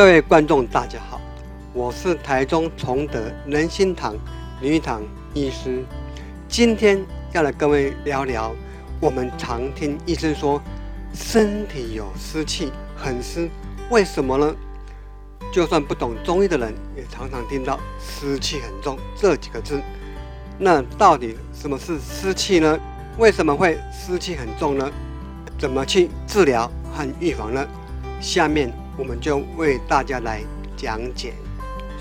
各位观众，大家好，我是台中崇德仁心堂林玉堂医师，今天要来各位聊聊，我们常听医生说身体有湿气，很湿，为什么呢？就算不懂中医的人，也常常听到湿气很重这几个字。那到底什么是湿气呢？为什么会湿气很重呢？怎么去治疗和预防呢？下面。我们就为大家来讲解。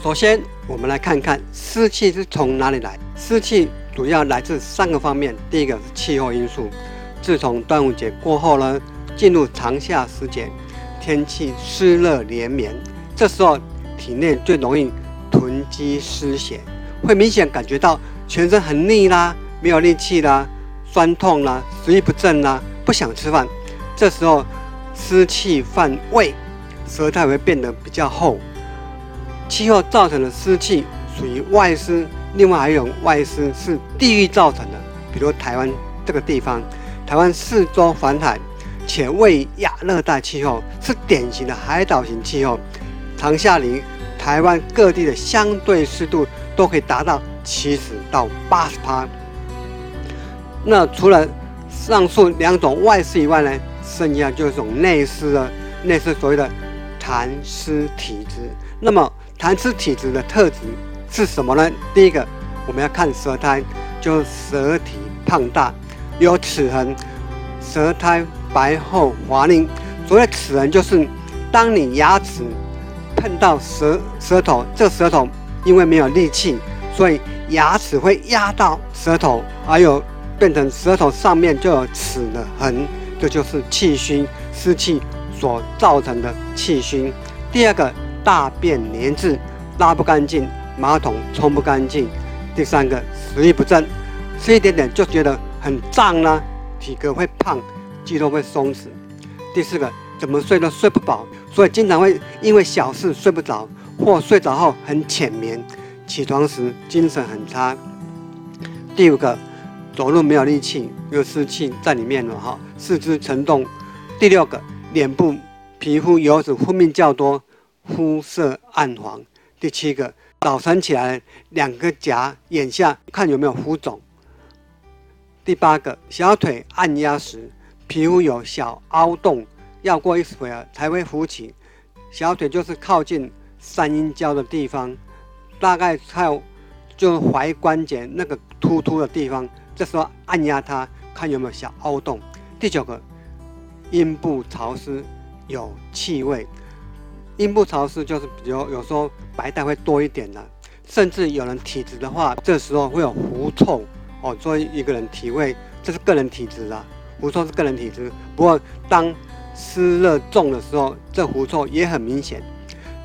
首先，我们来看看湿气是从哪里来。湿气主要来自三个方面。第一个是气候因素。自从端午节过后呢，进入长夏时节，天气湿热连绵，这时候体内最容易囤积湿邪，会明显感觉到全身很腻啦，没有力气啦，酸痛啦，食欲不振啦，不想吃饭。这时候湿气犯胃。舌苔会变得比较厚，气候造成的湿气属于外湿，另外还有外湿是地域造成的，比如台湾这个地方，台湾四周环海，且位于亚热带气候，是典型的海岛型气候，长夏里台湾各地的相对湿度都可以达到七十到八十帕。那除了上述两种外湿以外呢，剩下就是种内湿了，内湿所谓的。痰湿体质，那么痰湿体质的特质是什么呢？第一个，我们要看舌苔，就舌体胖大，有齿痕，舌苔白厚滑腻。所谓齿痕，就是当你牙齿碰到舌舌头，这舌头因为没有力气，所以牙齿会压到舌头，还有变成舌头上面就有齿的痕，这就是气虚湿气。所造成的气虚，第二个大便粘滞，拉不干净，马桶冲不干净，第三个食欲不振，吃一点点就觉得很胀啦，体格会胖，肌肉会松弛，第四个怎么睡都睡不饱，所以经常会因为小事睡不着，或睡着后很浅眠，起床时精神很差，第五个走路没有力气，有湿气在里面了哈，四肢沉重，第六个。脸部皮肤油脂分泌较多，肤色暗黄。第七个，早晨起来两个颊眼下看有没有浮肿。第八个，小腿按压时皮肤有小凹洞，要过一会儿才会浮起。小腿就是靠近三阴交的地方，大概靠就是踝关节那个突突的地方，这时候按压它，看有没有小凹洞。第九个。阴部潮湿，有气味。阴部潮湿就是比如有时候白带会多一点的，甚至有人体质的话，这时候会有狐臭哦。作为一个人体味，这是个人体质啊，狐臭是个人体质。不过当湿热重的时候，这狐臭也很明显。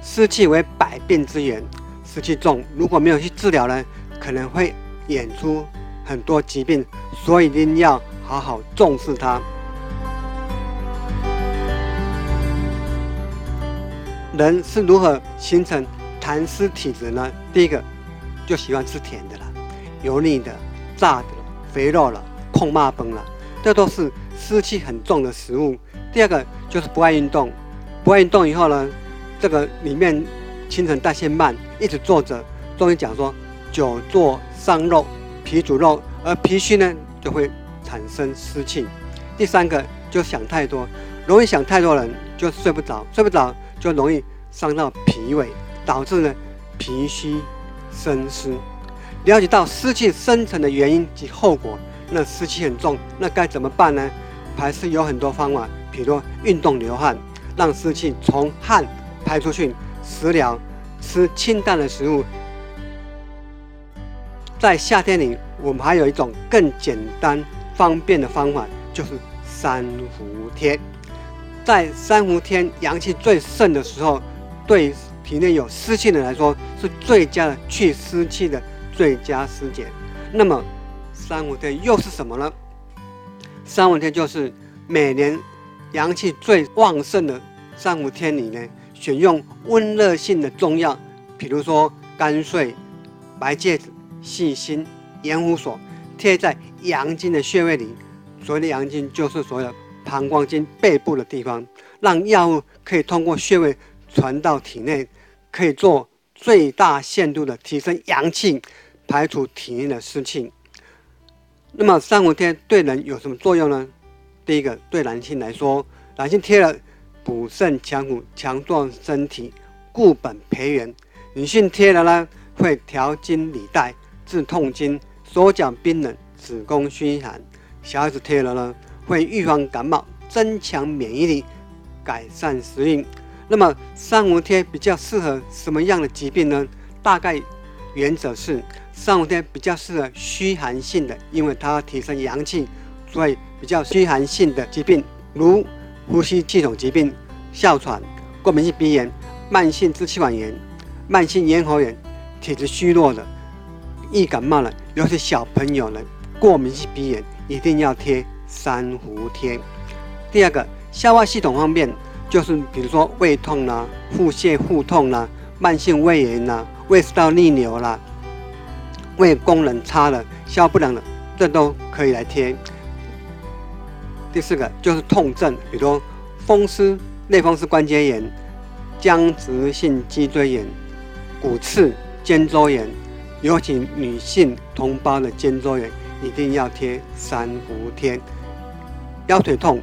湿气为百病之源，湿气重如果没有去治疗呢，可能会演出很多疾病，所以一定要好好重视它。人是如何形成痰湿体质呢？第一个就喜欢吃甜的了，油腻的、炸的、肥肉了、控骂崩了，这都是湿气很重的食物。第二个就是不爱运动，不爱运动以后呢，这个里面新陈代谢慢，一直坐着。中医讲说，久坐伤肉，脾主肉，而脾虚呢就会产生湿气。第三个就想太多，容易想太多人就睡不着，睡不着。就容易伤到脾胃，导致呢脾虚生湿。了解到湿气生成的原因及后果，那湿气很重，那该怎么办呢？还是有很多方法，比如运动流汗，让湿气从汗排出去；食疗，吃清淡的食物。在夏天里，我们还有一种更简单方便的方法，就是三伏天。在三伏天阳气最盛的时候，对体内有湿气的人来说是最佳的去湿气的最佳时节。那么三伏天又是什么呢？三伏天就是每年阳气最旺盛的三伏天里呢，选用温热性的中药，比如说甘遂、白芥子、细辛、盐胡索，贴在阳经的穴位里。所谓的阳经，就是所谓的膀胱经背部的地方，让药物可以通过穴位传到体内，可以做最大限度的提升阳气，排除体内的湿气。那么三伏贴对人有什么作用呢？第一个，对男性来说，男性贴了补肾强骨、强壮身体、固本培元；女性贴了呢，会调经理带、治痛经、手脚冰冷、子宫虚寒；小孩子贴了呢，会预防感冒、增强免疫力、改善食欲。那么三伏贴比较适合什么样的疾病呢？大概原则是。三伏天比较适合虚寒性的，因为它提升阳气，所以比较虚寒性的疾病，如呼吸系统疾病、哮喘、过敏性鼻炎、慢性支气管炎、慢性咽喉炎、体质虚弱的、易感冒的，尤其小朋友的过敏性鼻炎，一定要贴三伏贴。第二个，消化系统方面，就是比如说胃痛啦、腹泻、腹痛啦、慢性胃炎啦、胃食道逆流啦。胃功能差了、消化不良了，这都可以来贴。第四个就是痛症，比如风湿、类风湿关节炎、僵直性脊椎炎、骨刺、肩周炎，尤其女性同胞的肩周炎一定要贴三伏贴。腰腿痛、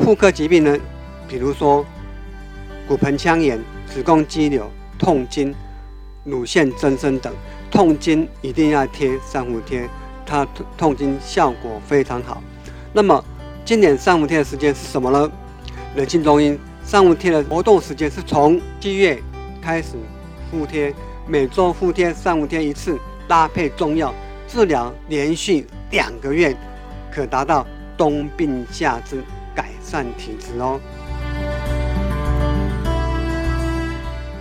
妇科疾病呢，比如说骨盆腔炎、子宫肌瘤、痛经、乳腺增生等。痛经一定要贴三伏贴，它痛经效果非常好。那么今年三伏贴的时间是什么呢？人性中医三伏贴的活动时间是从七月开始敷贴，每周敷贴三伏贴一次，搭配中药治疗，连续两个月，可达到冬病夏治，改善体质哦。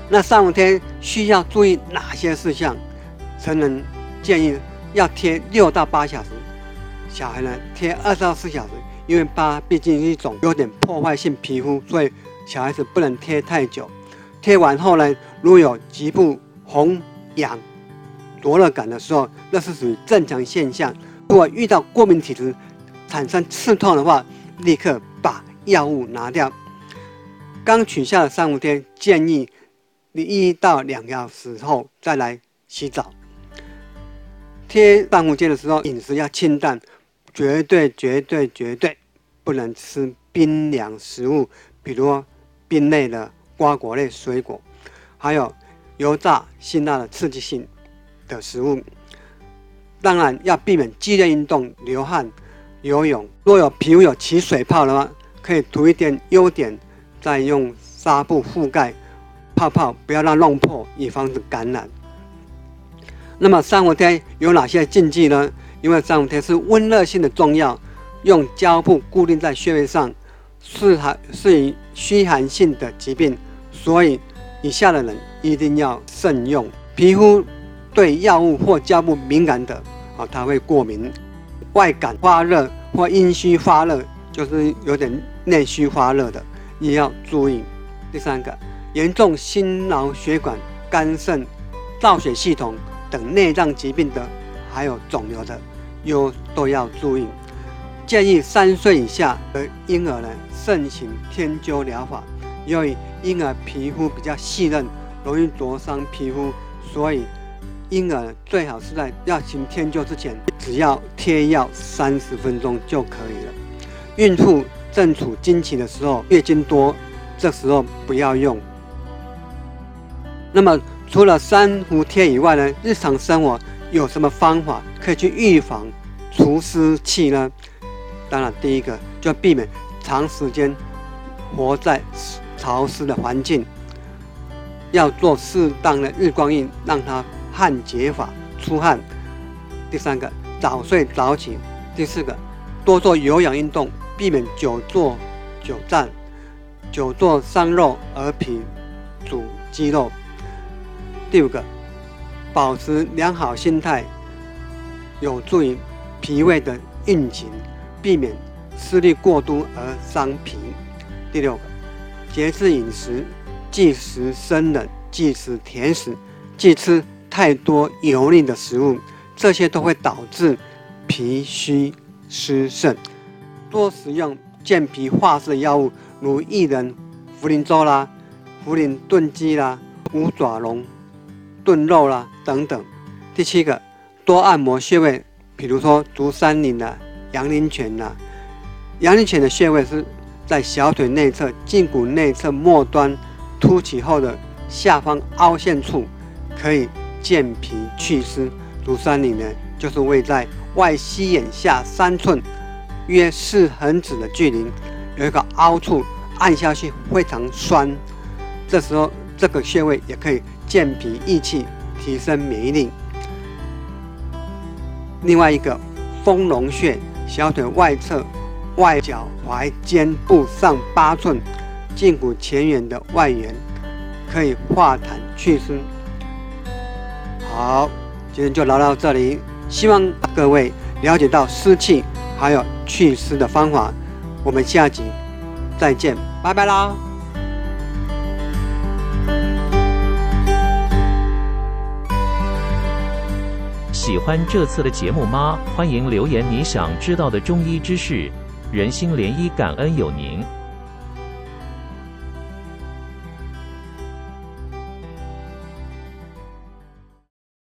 那三伏天需要注意哪些事项？成人建议要贴六到八小时，小孩呢贴二到四小时，因为疤毕竟是一种有点破坏性皮肤，所以小孩子不能贴太久。贴完后呢，如果有局部红痒、灼热感的时候，那是属于正常现象。如果遇到过敏体质产生刺痛的话，立刻把药物拿掉。刚取下的三五天，建议你一到两小时后再来洗澡。贴三伏贴的时候，饮食要清淡，绝对绝对绝对不能吃冰凉食物，比如冰类的瓜果类水果，还有油炸辛辣的刺激性的食物。当然要避免剧烈运动、流汗、游泳。若有皮肤有起水泡的话，可以涂一点优点，再用纱布覆盖泡泡，不要让弄破，以防止感染。那么三伏贴有哪些禁忌呢？因为三伏贴是温热性的中药，用胶布固定在穴位上，适合适宜虚寒性的疾病，所以以下的人一定要慎用。皮肤对药物或胶布敏感的啊，他会过敏；外感发热或阴虚发热，就是有点内虚发热的，也要注意。第三个，严重心脑血管、肝肾、造血系统。等内脏疾病的，还有肿瘤的，有都要注意。建议三岁以下的婴儿呢，慎行天灸疗法，由于婴儿皮肤比较细嫩，容易灼伤皮肤，所以婴儿最好是在要行天灸之前，只要贴药三十分钟就可以了。孕妇正处经期的时候，月经多，这时候不要用。那么。除了三伏贴以外呢，日常生活有什么方法可以去预防除湿气呢？当然，第一个就避免长时间活在潮湿的环境，要做适当的日光浴，让它汗结法出汗。第三个，早睡早起。第四个，多做有氧运动，避免久坐久站。久坐伤肉而脾主肌肉。第五个，保持良好心态，有助于脾胃的运行，避免吃力过度而伤脾。第六个，节制饮食，忌食生冷，忌食甜食，忌吃太多油腻的食物，这些都会导致脾虚湿盛。多食用健脾化湿的药物，如薏仁、茯苓粥啦、茯苓炖鸡啦、五爪龙炖肉啦等等。第七个，多按摩穴位，比如说足三里啦、阳陵泉啦。阳陵泉的穴位是在小腿内侧胫骨内侧末端凸起后的下方凹陷处，可以健脾祛湿。足三里呢，就是位在外膝眼下三寸。约四横指的距离，有一个凹处，按下去非常酸。这时候，这个穴位也可以健脾益气，提升免疫力。另外一个丰隆穴，小腿外侧外脚踝尖部上八寸，胫骨前缘的外缘，可以化痰祛湿。好，今天就聊到这里，希望各位了解到湿气。还有祛湿的方法，我们下集再见，拜拜啦！喜欢这次的节目吗？欢迎留言你想知道的中医知识，人心连医，感恩有您。